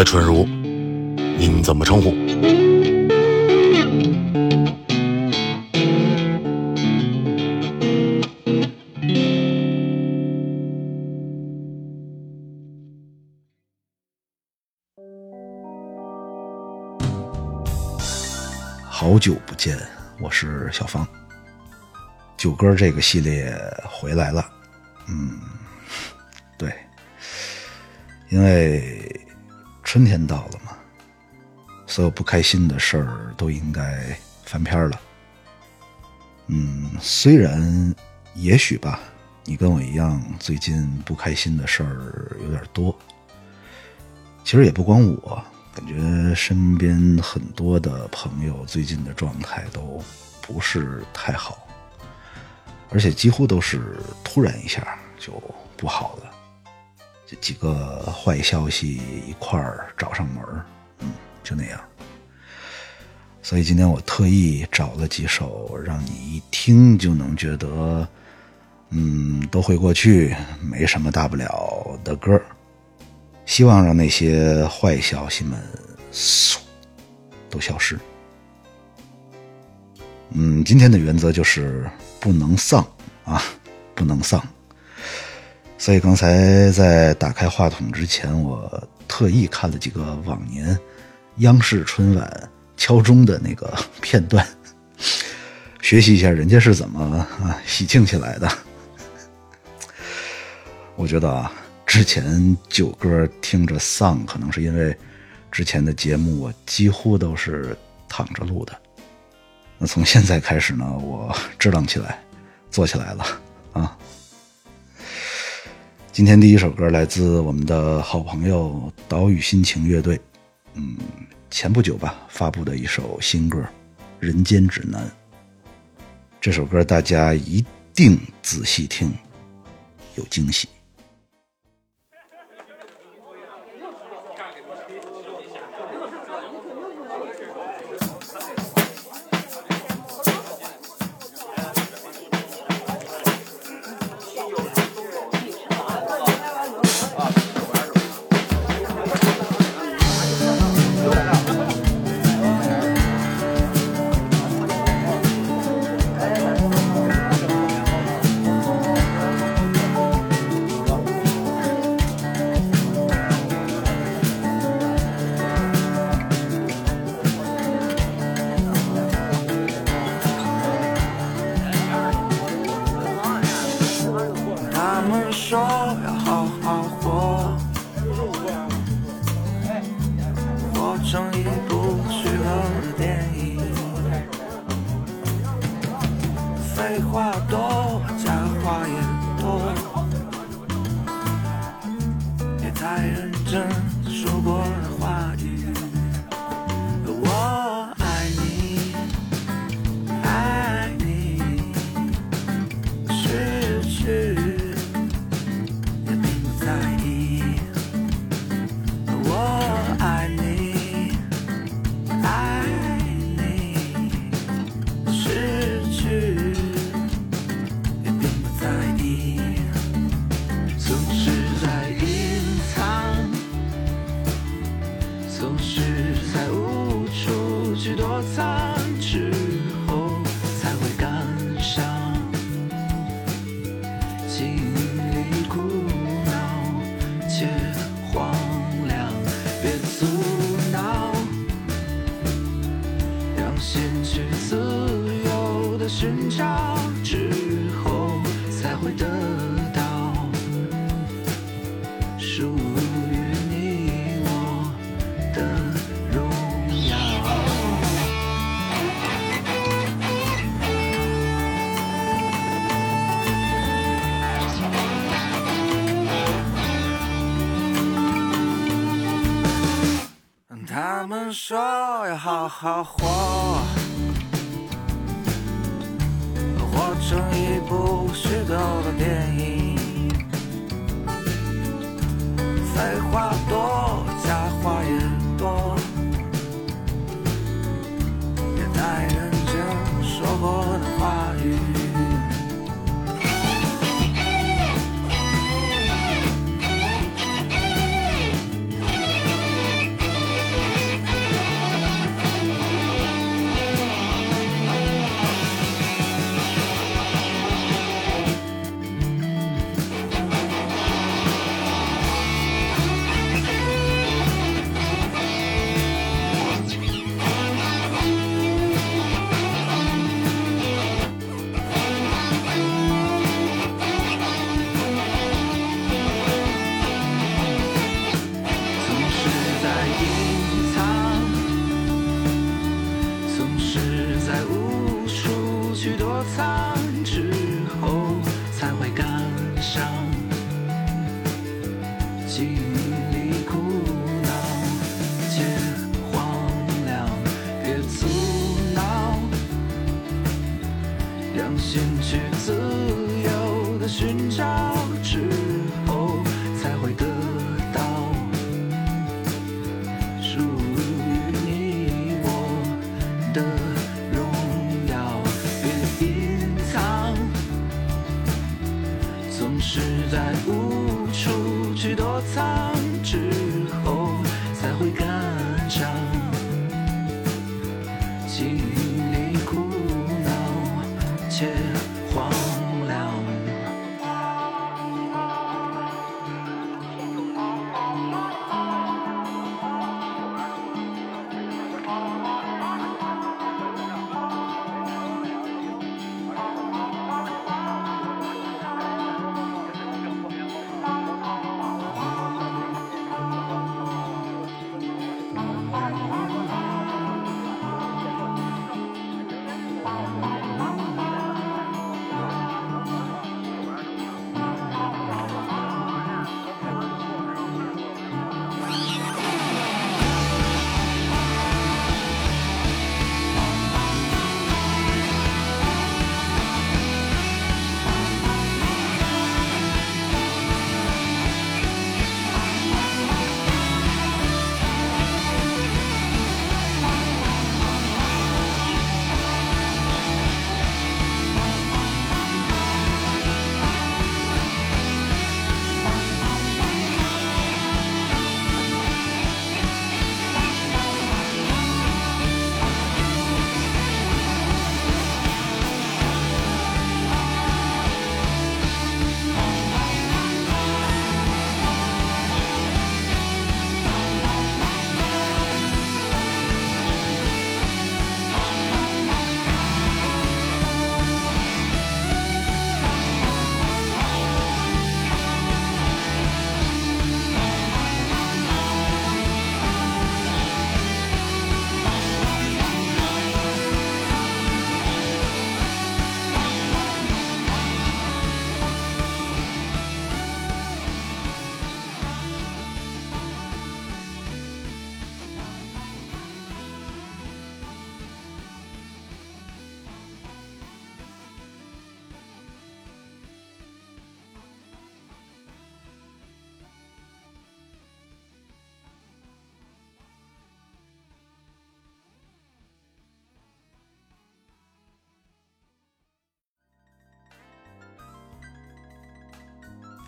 的春如，您怎么称呼？好久不见，我是小芳。九哥这个系列回来了，嗯，对，因为春天到了嘛，所有不开心的事儿都应该翻篇了。嗯，虽然也许吧，你跟我一样，最近不开心的事儿有点多。其实也不光我。感觉身边很多的朋友最近的状态都不是太好，而且几乎都是突然一下就不好了，这几个坏消息一块儿找上门嗯，就那样。所以今天我特意找了几首让你一听就能觉得，嗯，都会过去，没什么大不了的歌。希望让那些坏消息们嗖都消失。嗯，今天的原则就是不能丧啊，不能丧。所以刚才在打开话筒之前，我特意看了几个往年央视春晚敲钟的那个片段，学习一下人家是怎么啊喜庆起来的。我觉得啊。之前九歌听着丧，可能是因为之前的节目我几乎都是躺着录的。那从现在开始呢，我支棱起来，坐起来了啊！今天第一首歌来自我们的好朋友岛屿心情乐队，嗯，前不久吧发布的一首新歌《人间指南》。这首歌大家一定仔细听，有惊喜。好慌之后，才会得到属于你我的荣耀。别隐藏，总是在无处去躲藏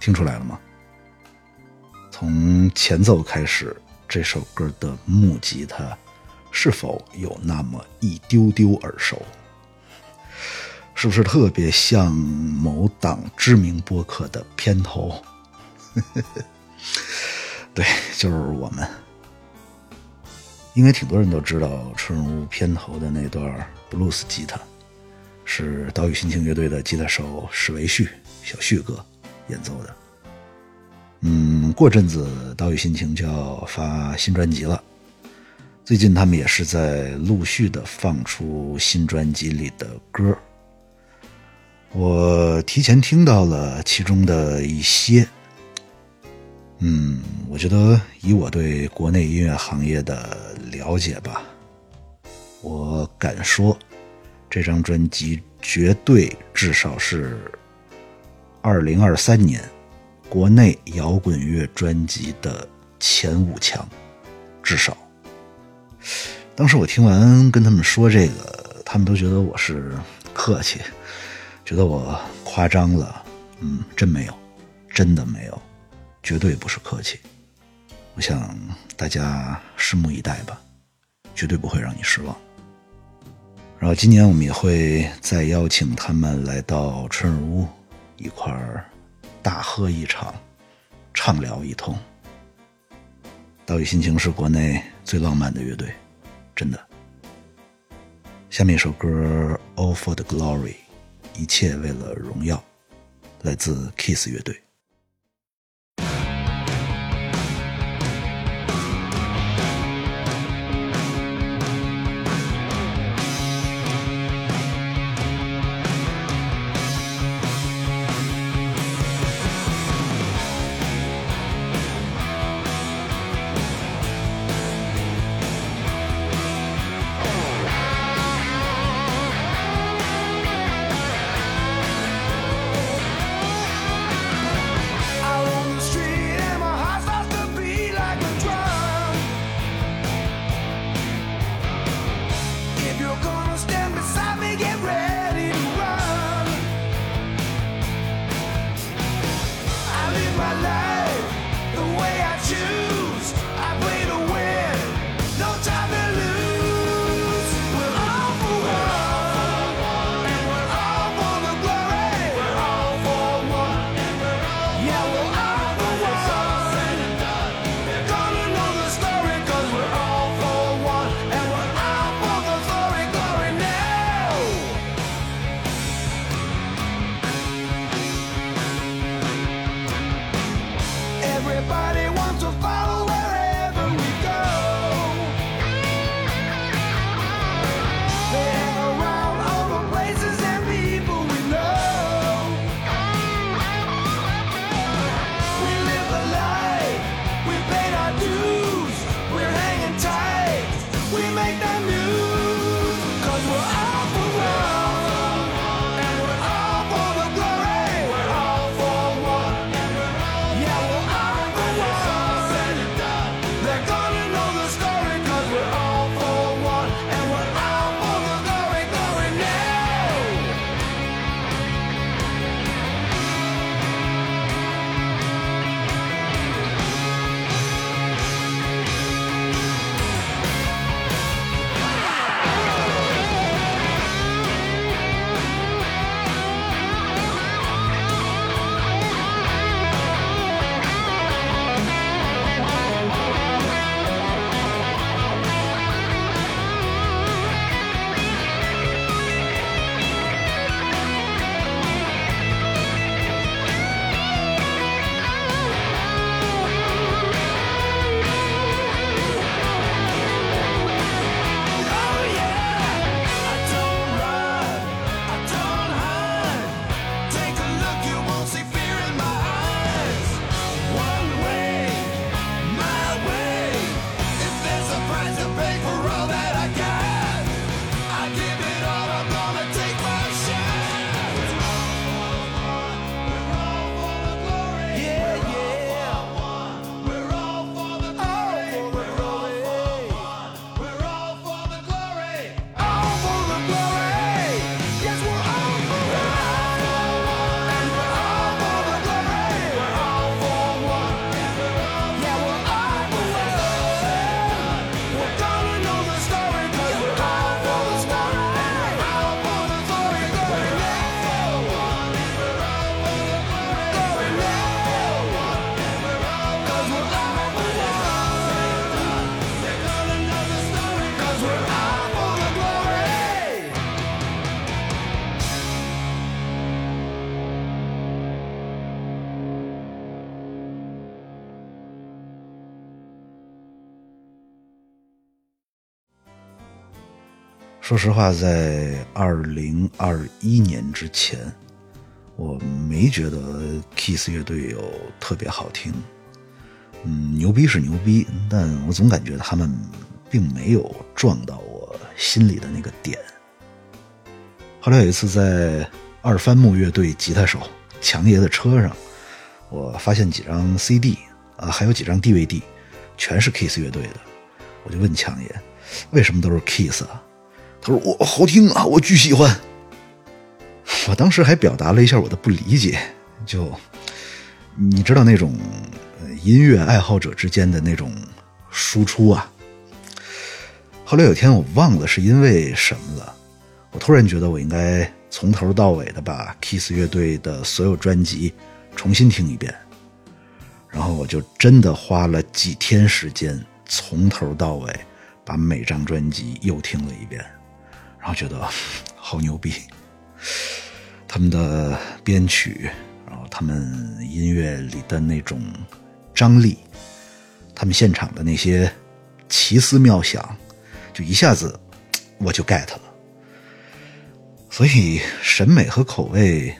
听出来了吗？从前奏开始，这首歌的木吉他是否有那么一丢丢耳熟？是不是特别像某档知名播客的片头？对，就是我们。应该挺多人都知道《春日屋》片头的那段布鲁斯吉他，是岛屿心情乐队的吉他手史维旭小旭哥演奏的。嗯，过阵子岛屿心情就要发新专辑了，最近他们也是在陆续的放出新专辑里的歌。我提前听到了其中的一些，嗯，我觉得以我对国内音乐行业的了解吧，我敢说，这张专辑绝对至少是二零二三年国内摇滚乐专辑的前五强，至少。当时我听完跟他们说这个，他们都觉得我是客气。觉得我夸张了，嗯，真没有，真的没有，绝对不是客气。我想大家拭目以待吧，绝对不会让你失望。然后今年我们也会再邀请他们来到春日屋，一块儿大喝一场，畅聊一通。岛屿心情是国内最浪漫的乐队，真的。下面一首歌《All for the Glory》。一切为了荣耀，来自 Kiss 乐队。Ainda me 说实话，在二零二一年之前，我没觉得 Kiss 乐队有特别好听。嗯，牛逼是牛逼，但我总感觉他们并没有撞到我心里的那个点。后来有一次在二番木乐队吉他手强爷的车上，我发现几张 CD 啊，还有几张 DVD，全是 Kiss 乐队的。我就问强爷，为什么都是 Kiss 啊？他说我好听啊，我巨喜欢。我当时还表达了一下我的不理解，就你知道那种音乐爱好者之间的那种输出啊。后来有天我忘了是因为什么了，我突然觉得我应该从头到尾的把 Kiss 乐队的所有专辑重新听一遍，然后我就真的花了几天时间从头到尾把每张专辑又听了一遍。然后觉得好牛逼，他们的编曲，然后他们音乐里的那种张力，他们现场的那些奇思妙想，就一下子我就 get 了。所以审美和口味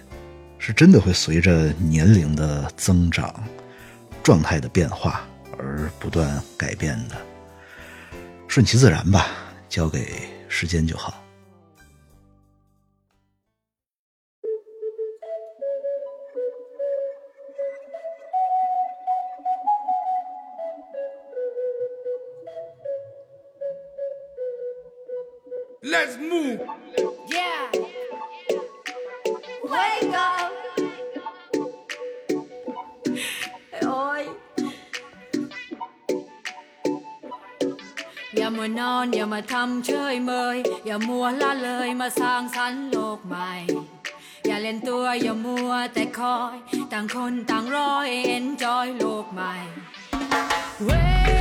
是真的会随着年龄的增长、状态的变化而不断改变的，顺其自然吧，交给时间就好。Let's move. Yeah. Wake up. Ôi. อย่ามานอนอย่ามาทำเฉยเมย อย่ามัวละเลยมาสร้างสรรค์โลกใหม่ อย่าเล่นตัวอย่ามัวแต่คอย ต่างคนต่างรอย enjoy โลกใหม่ Wake up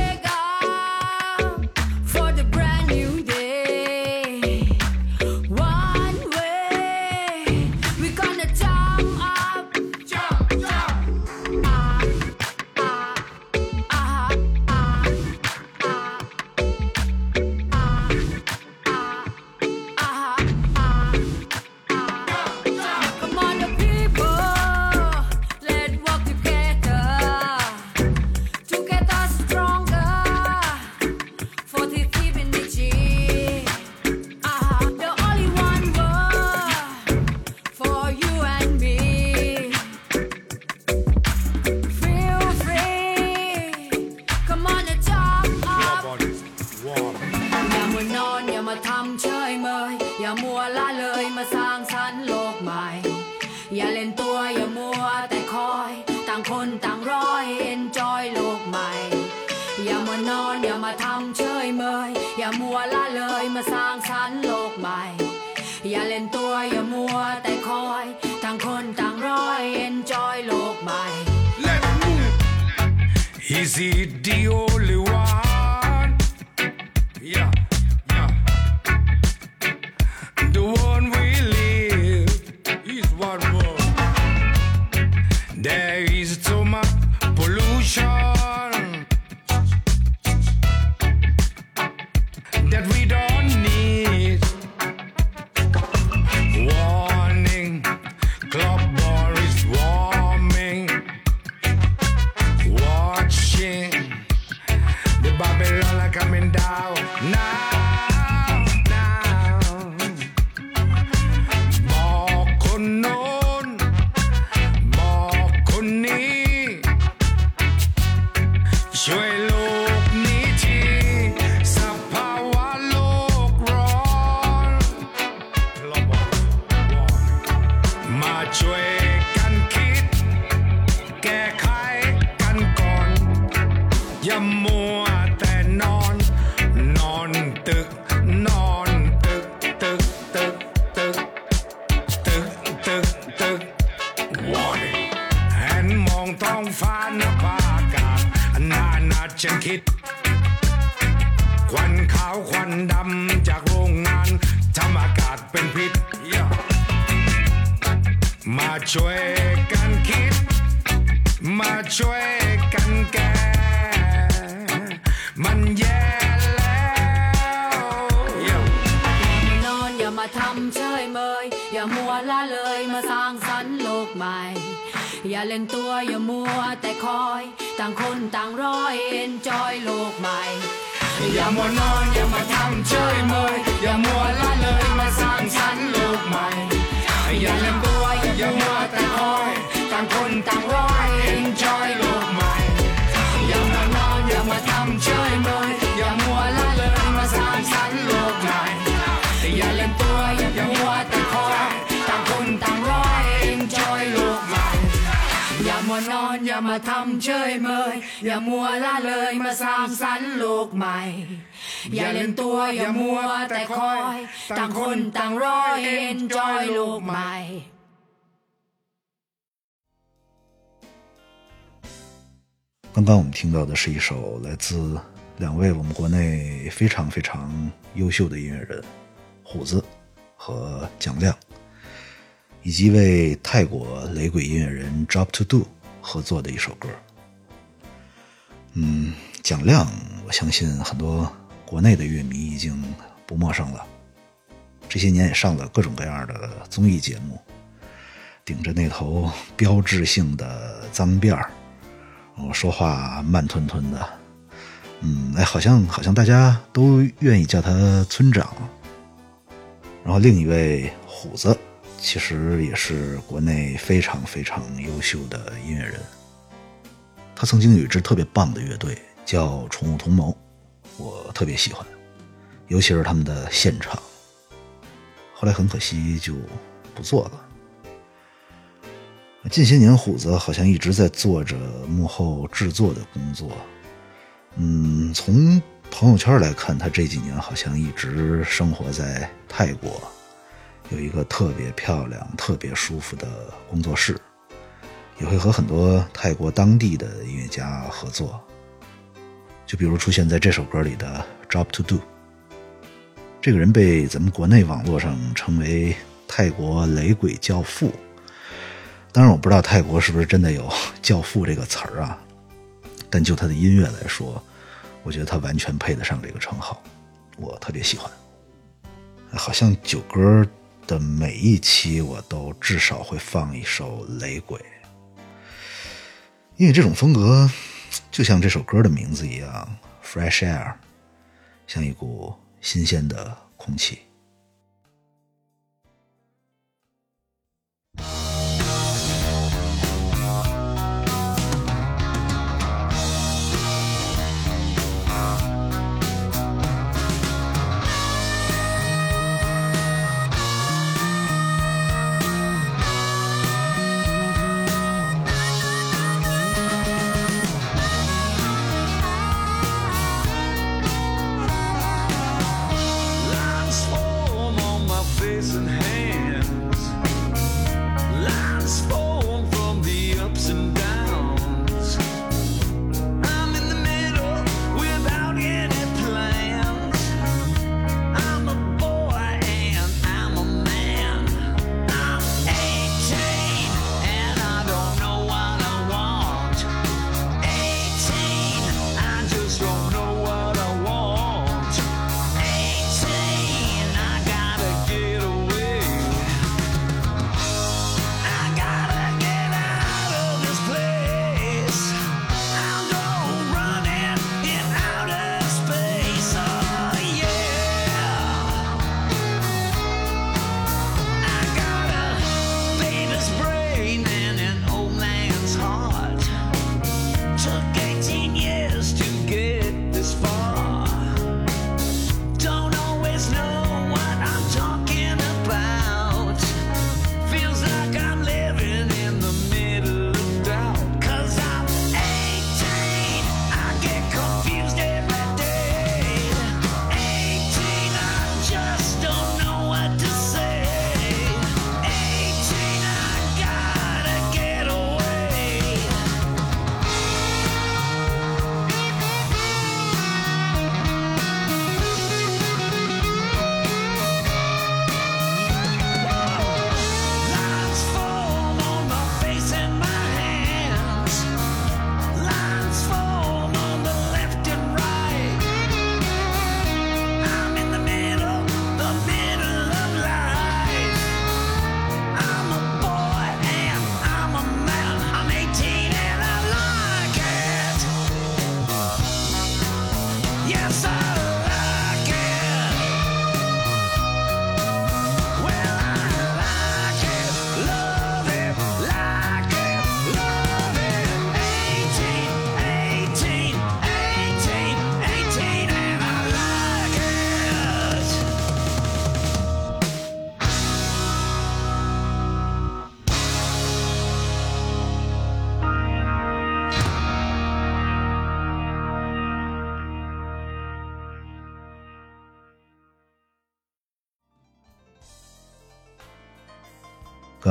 刚刚我们听到的是一首来自两位我们国内非常非常优秀的音乐人虎子和蒋亮，以及为泰国雷鬼音乐人 Job to Do 合作的一首歌。嗯，蒋亮，我相信很多国内的乐迷已经不陌生了，这些年也上了各种各样的综艺节目，顶着那头标志性的脏辫儿。我说话慢吞吞的，嗯，哎，好像好像大家都愿意叫他村长。然后另一位虎子，其实也是国内非常非常优秀的音乐人。他曾经有一支特别棒的乐队，叫宠物同谋，我特别喜欢，尤其是他们的现场。后来很可惜就不做了。近些年，虎子好像一直在做着幕后制作的工作。嗯，从朋友圈来看，他这几年好像一直生活在泰国，有一个特别漂亮、特别舒服的工作室，也会和很多泰国当地的音乐家合作。就比如出现在这首歌里的 Drop to Do，这个人被咱们国内网络上称为泰国雷鬼教父。当然，我不知道泰国是不是真的有 “教父”这个词儿啊，但就他的音乐来说，我觉得他完全配得上这个称号，我特别喜欢。好像九歌的每一期我都至少会放一首雷鬼，因为这种风格 就像这首歌的名字一样，fresh air，像一股新鲜的空气。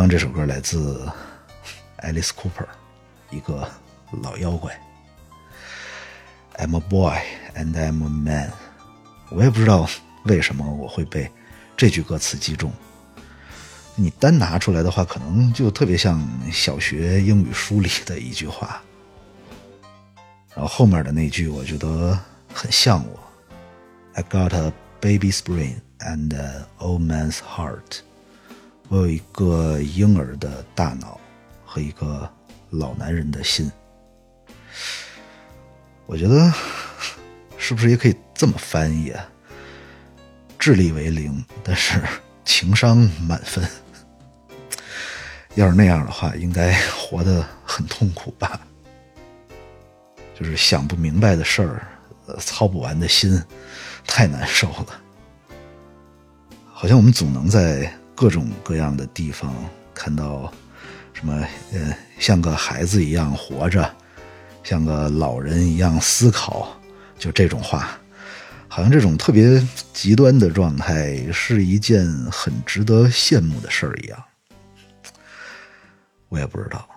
刚这首歌来自 Alice Cooper，一个老妖怪。I'm a boy and I'm a man。我也不知道为什么我会被这句歌词击中。你单拿出来的话，可能就特别像小学英语书里的一句话。然后后面的那句，我觉得很像我。I got a baby's brain and an old man's heart。我有一个婴儿的大脑和一个老男人的心。我觉得是不是也可以这么翻译啊？智力为零，但是情商满分。要是那样的话，应该活得很痛苦吧？就是想不明白的事儿，操不完的心，太难受了。好像我们总能在各种各样的地方看到，什么呃，像个孩子一样活着，像个老人一样思考，就这种话，好像这种特别极端的状态是一件很值得羡慕的事儿一样。我也不知道。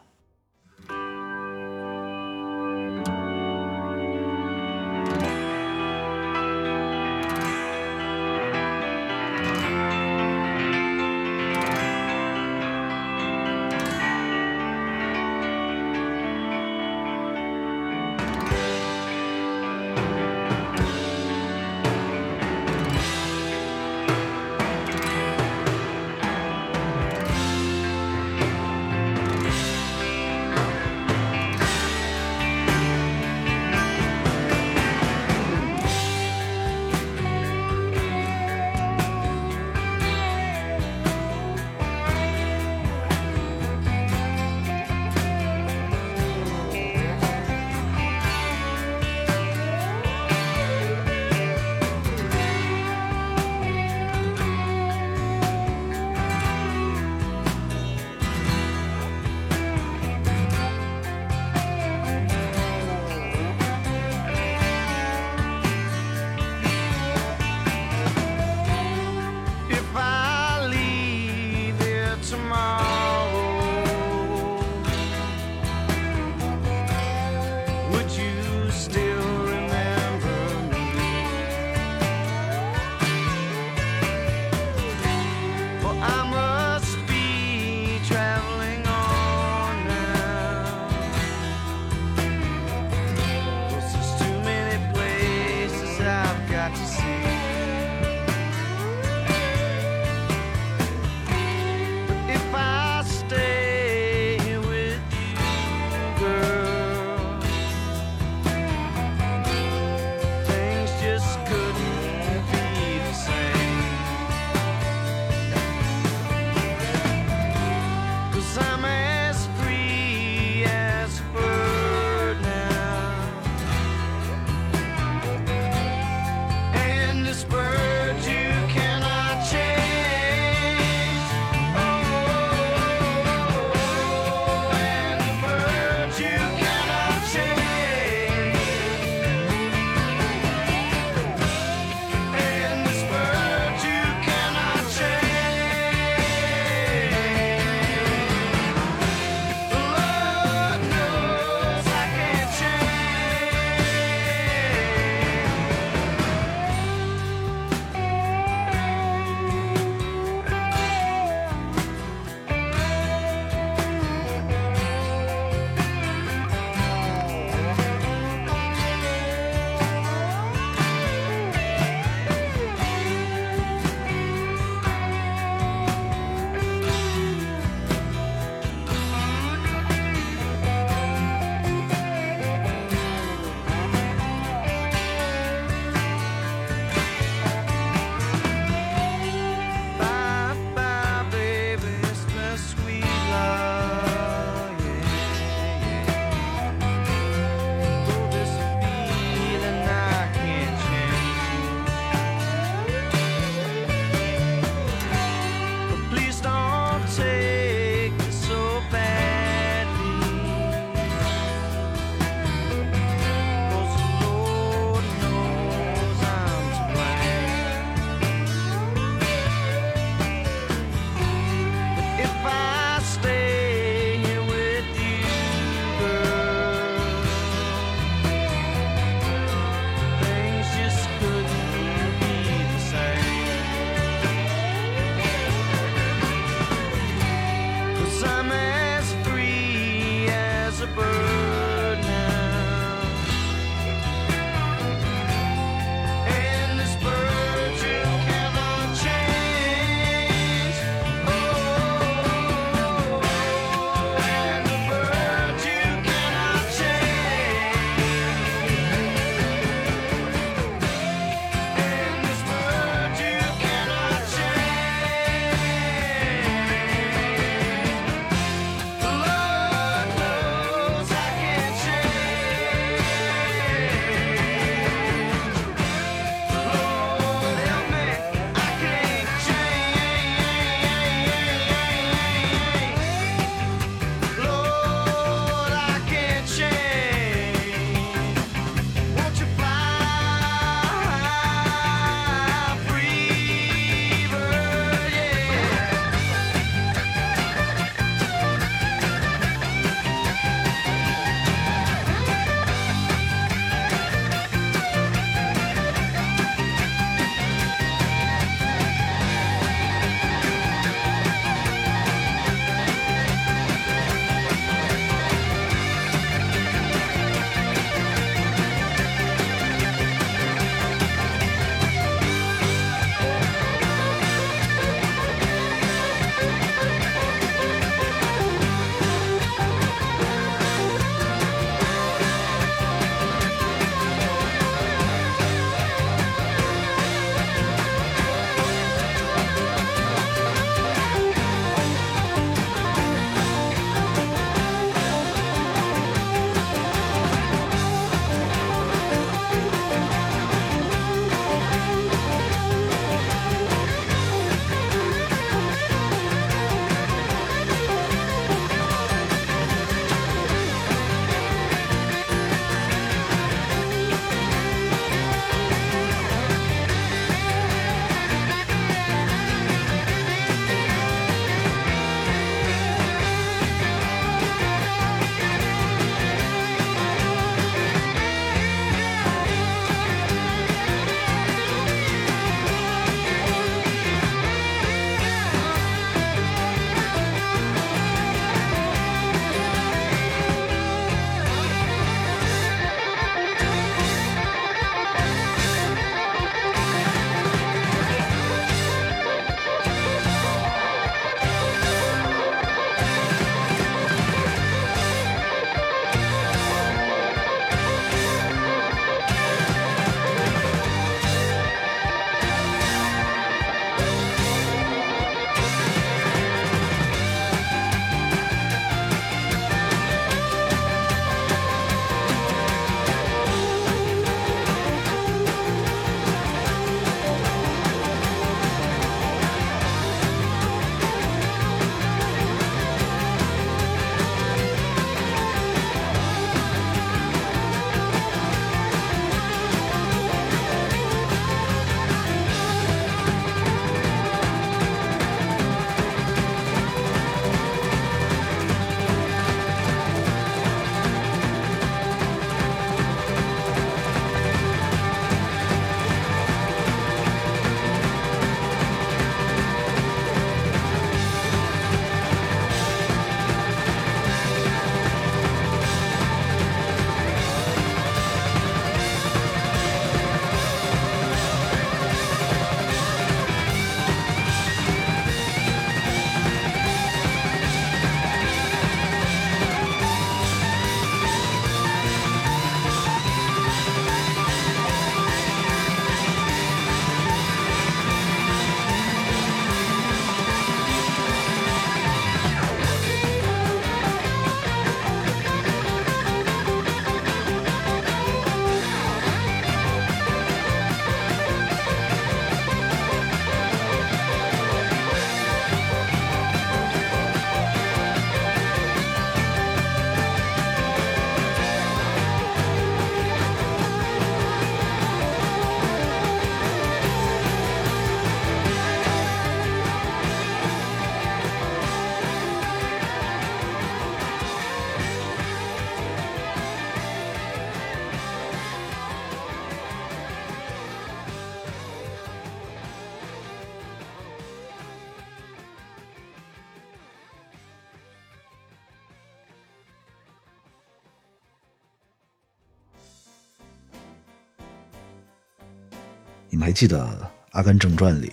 还记得《阿甘正传》里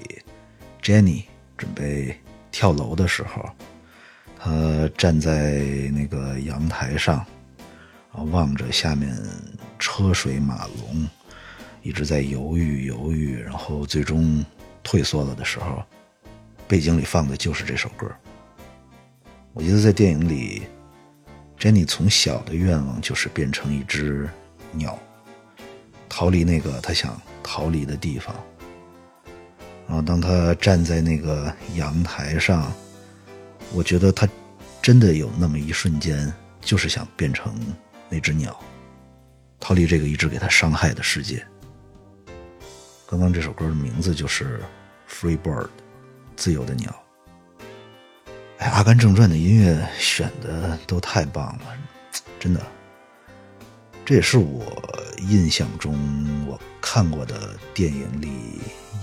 ，Jenny 准备跳楼的时候，她站在那个阳台上，啊望着下面车水马龙，一直在犹豫犹豫，然后最终退缩了的时候，背景里放的就是这首歌。我记得在电影里，Jenny 从小的愿望就是变成一只鸟，逃离那个她想逃离的地方。然后当他站在那个阳台上，我觉得他真的有那么一瞬间，就是想变成那只鸟，逃离这个一直给他伤害的世界。刚刚这首歌的名字就是《Free Bird》，自由的鸟。哎，《阿甘正传》的音乐选的都太棒了，真的。这也是我印象中我看过的电影里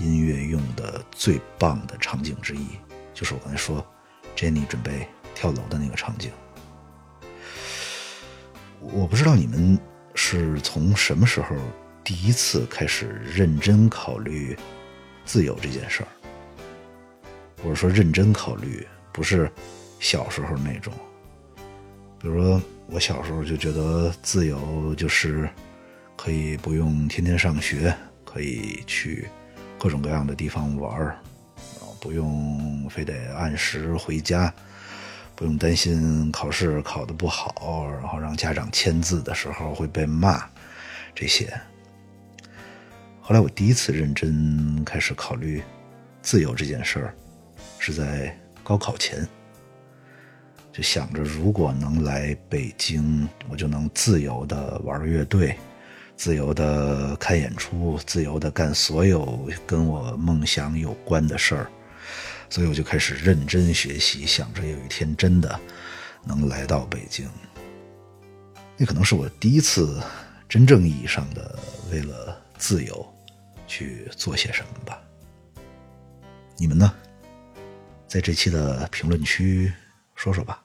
音乐用的最棒的场景之一，就是我刚才说，Jenny 准备跳楼的那个场景。我不知道你们是从什么时候第一次开始认真考虑自由这件事儿，或者说认真考虑。不是小时候那种，比如说我小时候就觉得自由就是可以不用天天上学，可以去各种各样的地方玩儿，不用非得按时回家，不用担心考试考得不好，然后让家长签字的时候会被骂，这些。后来我第一次认真开始考虑自由这件事儿，是在。高考前，就想着如果能来北京，我就能自由的玩乐队，自由的看演出，自由的干所有跟我梦想有关的事儿。所以我就开始认真学习，想着有一天真的能来到北京。那可能是我第一次真正意义上的为了自由去做些什么吧。你们呢？在这期的评论区说说吧。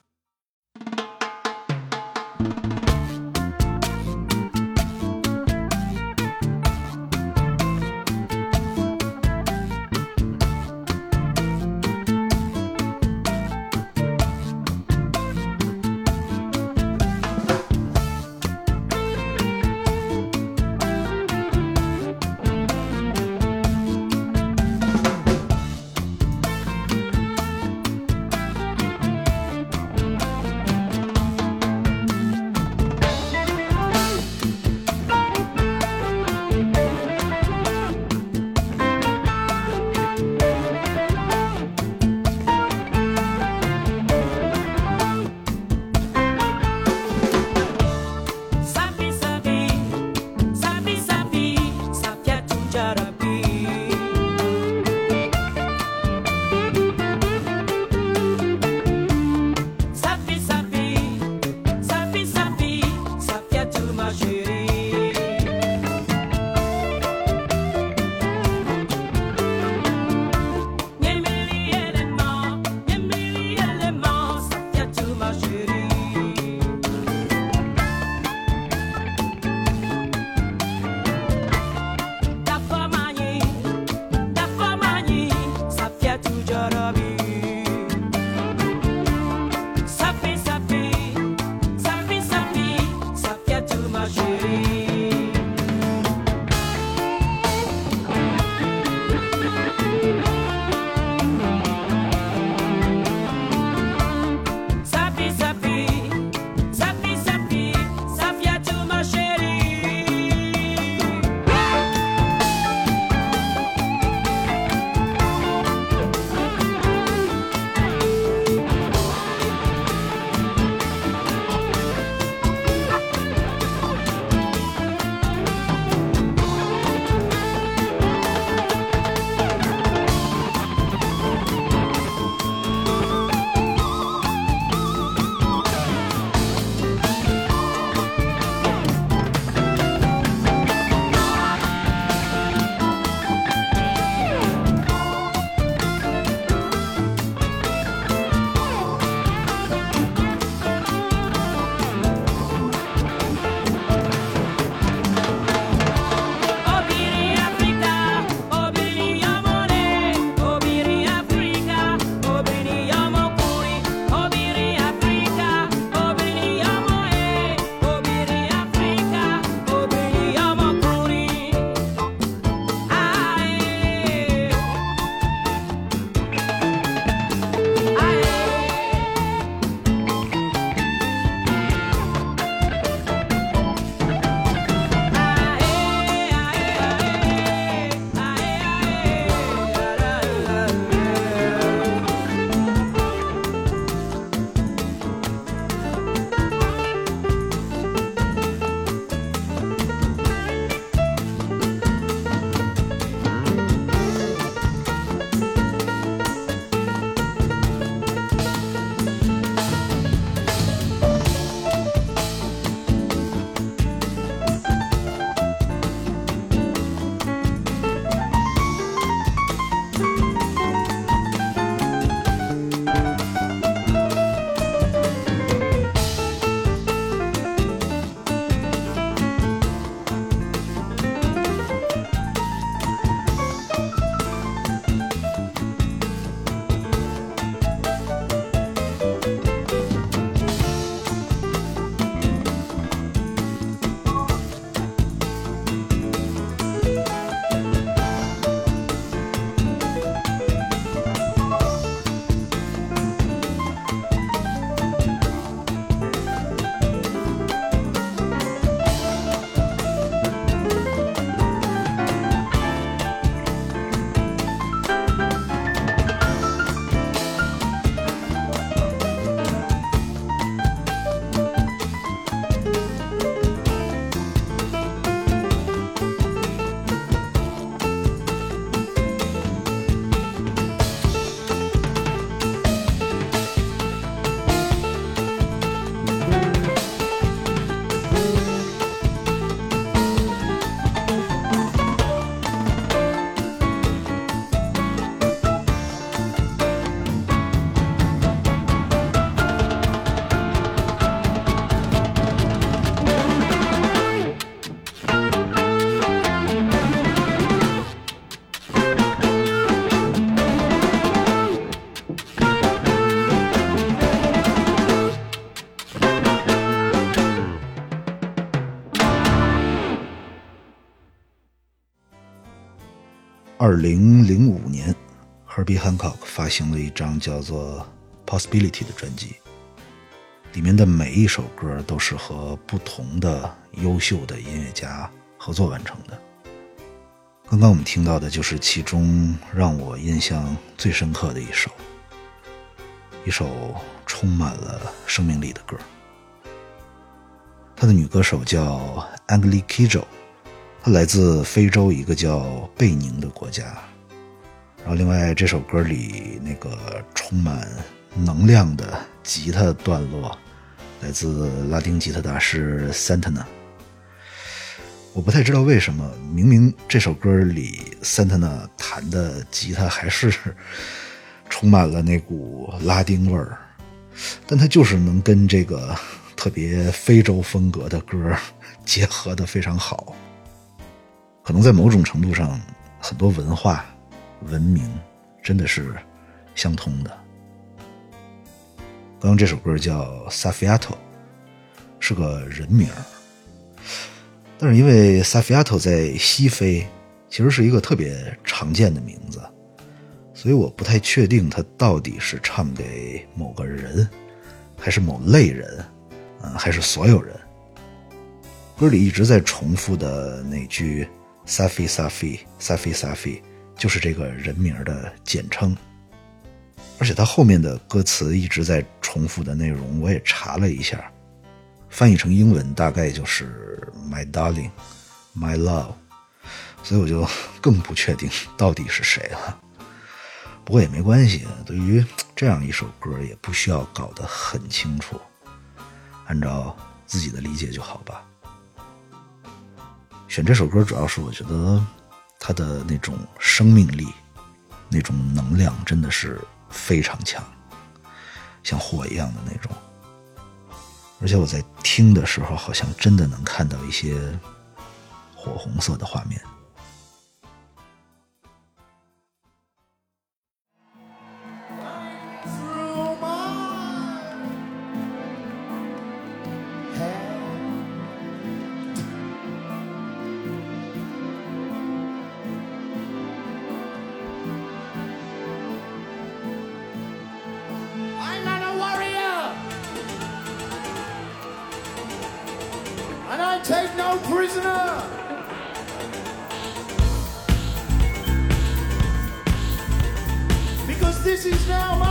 二零零五年，Herbie Hancock 发行了一张叫做《Possibility》的专辑，里面的每一首歌都是和不同的优秀的音乐家合作完成的。刚刚我们听到的就是其中让我印象最深刻的一首，一首充满了生命力的歌。他的女歌手叫 Angelique Kidjo，她来自非洲一个叫贝宁的国家。然后，另外这首歌里那个充满能量的吉他段落，来自拉丁吉他大师 Santana。我不太知道为什么，明明这首歌里 Santana 弹的吉他还是充满了那股拉丁味儿，但他就是能跟这个特别非洲风格的歌结合的非常好。可能在某种程度上，很多文化、文明真的是相通的。刚刚这首歌叫 Safiato，是个人名儿。但是因为 Safiato 在西非其实是一个特别常见的名字，所以我不太确定他到底是唱给某个人，还是某类人，嗯，还是所有人。歌里一直在重复的那句 Safi Safi Safi Safi，就是这个人名的简称。而且他后面的歌词一直在重复的内容，我也查了一下。翻译成英文大概就是 “My darling, my love”，所以我就更不确定到底是谁了。不过也没关系，对于这样一首歌，也不需要搞得很清楚，按照自己的理解就好吧。选这首歌主要是我觉得它的那种生命力、那种能量真的是非常强，像火一样的那种。而且我在听的时候，好像真的能看到一些火红色的画面。Because this is now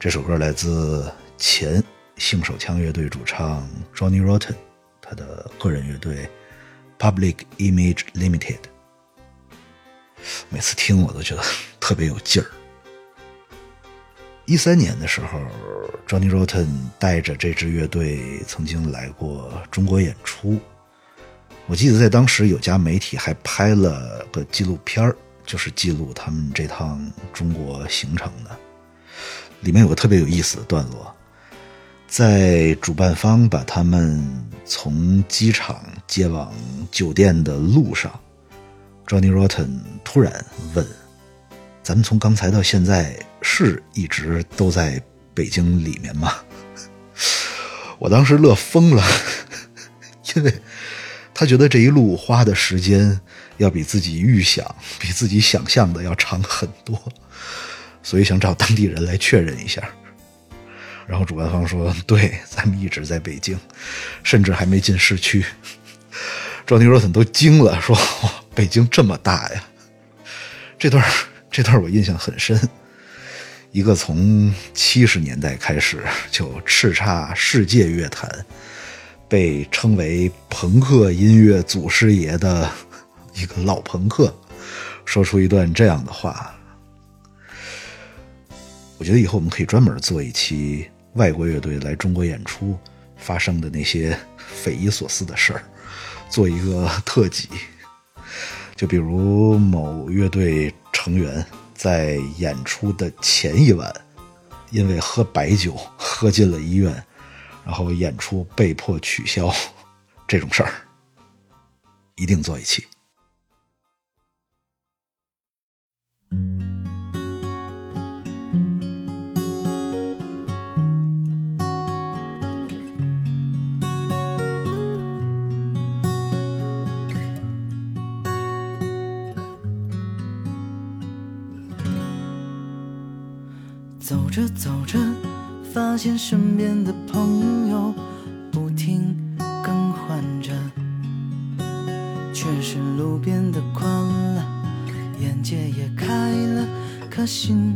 这首歌来自前性手枪乐队主唱 Johnny Rotten，他的个人乐队 Public Image Limited。每次听我都觉得特别有劲儿。一三年的时候，Johnny Rotten 带着这支乐队曾经来过中国演出。我记得在当时有家媒体还拍了个纪录片儿，就是记录他们这趟中国行程的。里面有个特别有意思的段落，在主办方把他们从机场接往酒店的路上，Johnny Rotten 突然问：“咱们从刚才到现在是一直都在北京里面吗？” 我当时乐疯了，因为他觉得这一路花的时间要比自己预想、比自己想象的要长很多，所以想找当地人来确认一下。然后主办方说：“对，咱们一直在北京，甚至还没进市区。”庄尼罗森都惊了，说：“，北京这么大呀！”这段这段我印象很深。一个从七十年代开始就叱咤世界乐坛，被称为朋克音乐祖师爷的一个老朋克，说出一段这样的话。我觉得以后我们可以专门做一期外国乐队来中国演出发生的那些 匪夷所思的事儿，做一个特辑。就比如某乐队成员在演出的前一晚，因为喝白酒喝进了医院，然后演出被迫取消，这种事儿，一定做一期。着走着，发现身边的朋友不停更换着，却是路边的宽了，眼界也开了，可心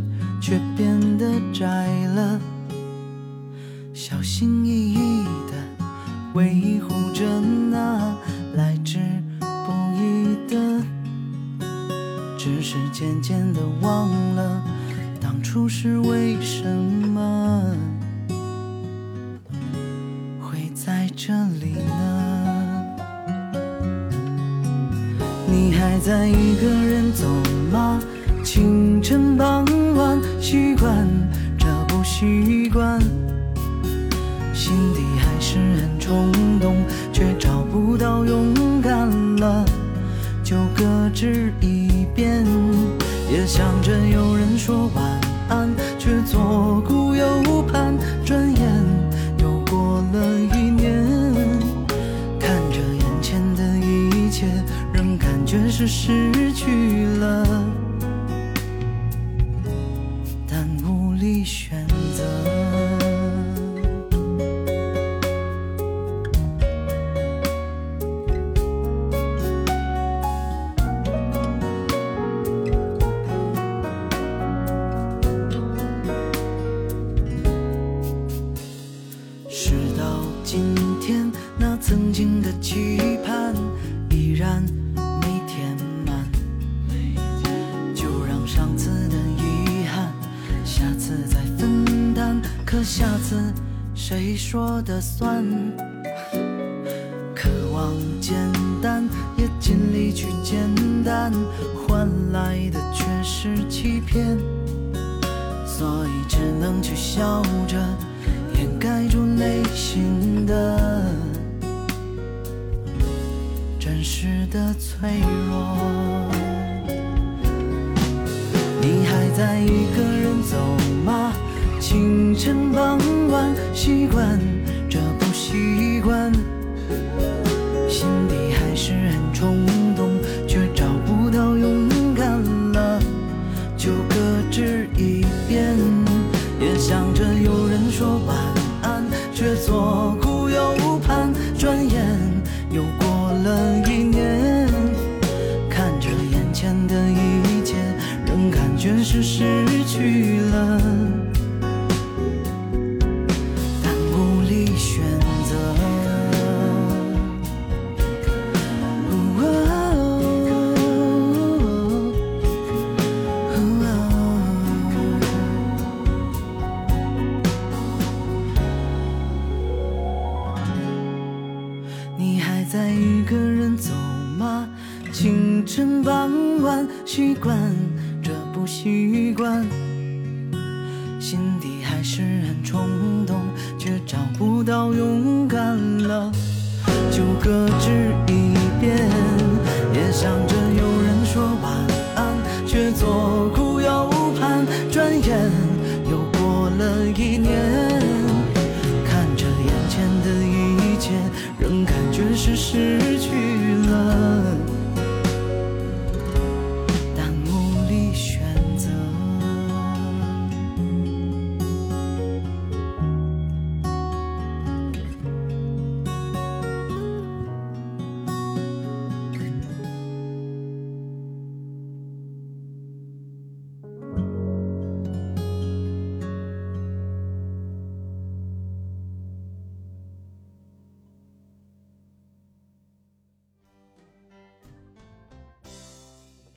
次再分担。可下次谁说的算？渴望简单，也尽力去简单，换来的却是欺骗。所以只能去笑着掩盖住内心的真实的脆弱。你还在一个人走？清晨傍晚，习惯这不习惯，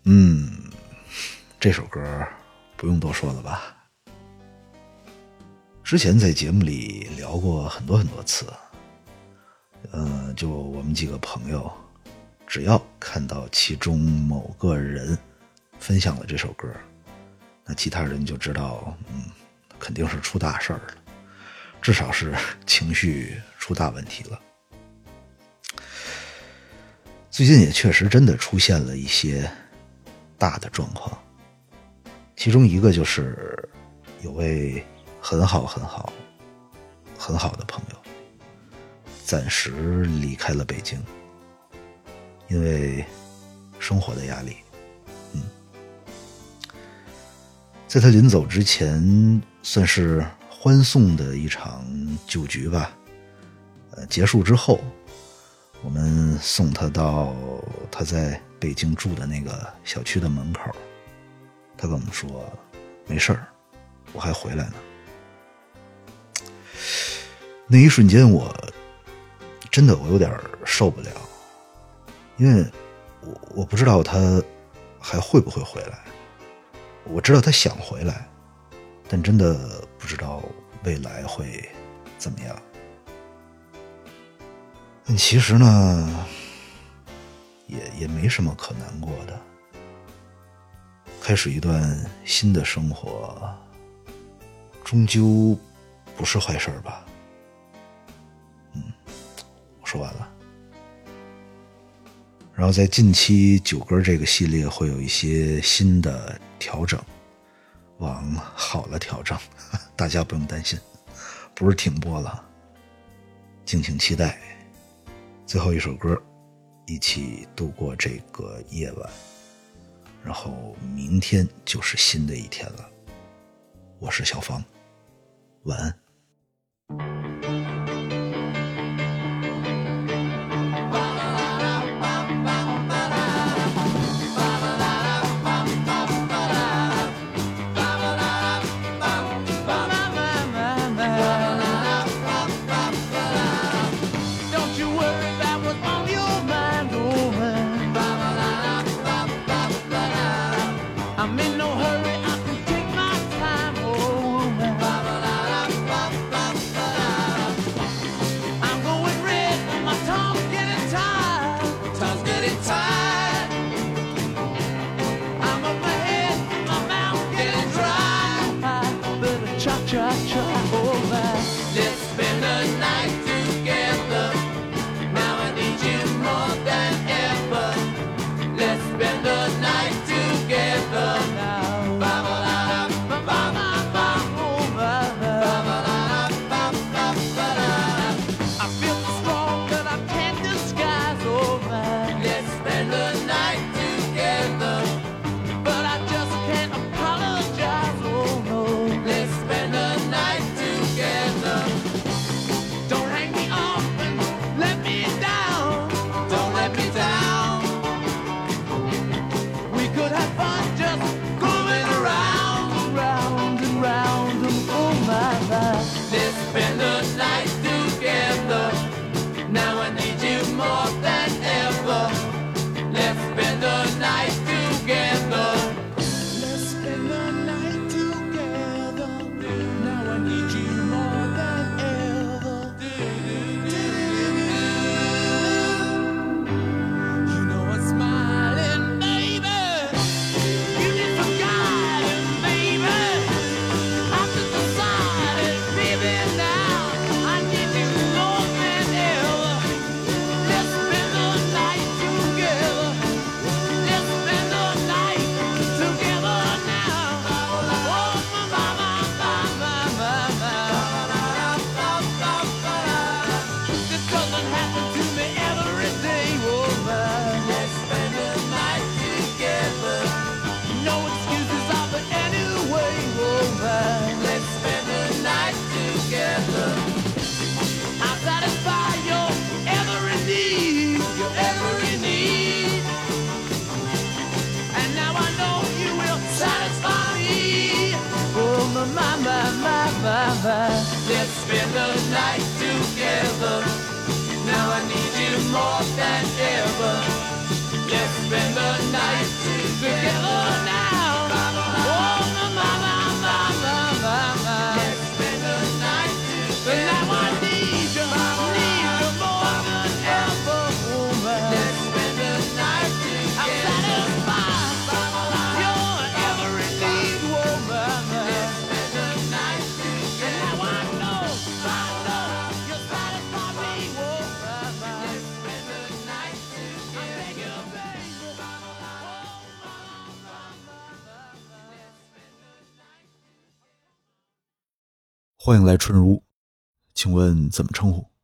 嗯，这首歌不用多说了吧？之前在节目里聊过很多很多次，呃，就我们几个朋友，只要看到其中某个人分享了这首歌，那其他人就知道，嗯，肯定是出大事儿了，至少是情绪出大问题了。最近也确实真的出现了一些大的状况，其中一个就是有位很好很好很好的朋友，暂时离开了北京，因为生活的压力。嗯，在他临走之前，算是欢送的一场酒局吧。呃，结束之后，我们送他到他在北京住的那个小区的门口。他跟我们说：“没事儿，我还回来呢。”那一瞬间，我真的我有点受不了，因为我我不知道他还会不会回来。我知道他想回来，但真的不知道未来会怎么样。但其实呢，也也没什么可难过的。开始一段新的生活，终究不是坏事吧？嗯，我说完了。然后在近期九歌这个系列会有一些新的调整，往好了调整，大家不用担心，不是停播了，敬请期待。最后一首歌，一起度过这个夜晚，然后明天就是新的一天了。我是小芳，晚安。欢迎来春如。请问怎么称呼？